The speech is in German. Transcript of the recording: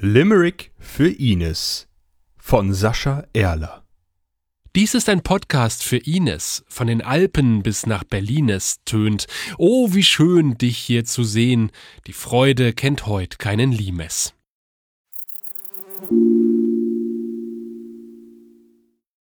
Limerick für Ines von Sascha Erler. Dies ist ein Podcast für Ines. Von den Alpen bis nach Berlines tönt. Oh, wie schön, dich hier zu sehen. Die Freude kennt heut keinen Limes.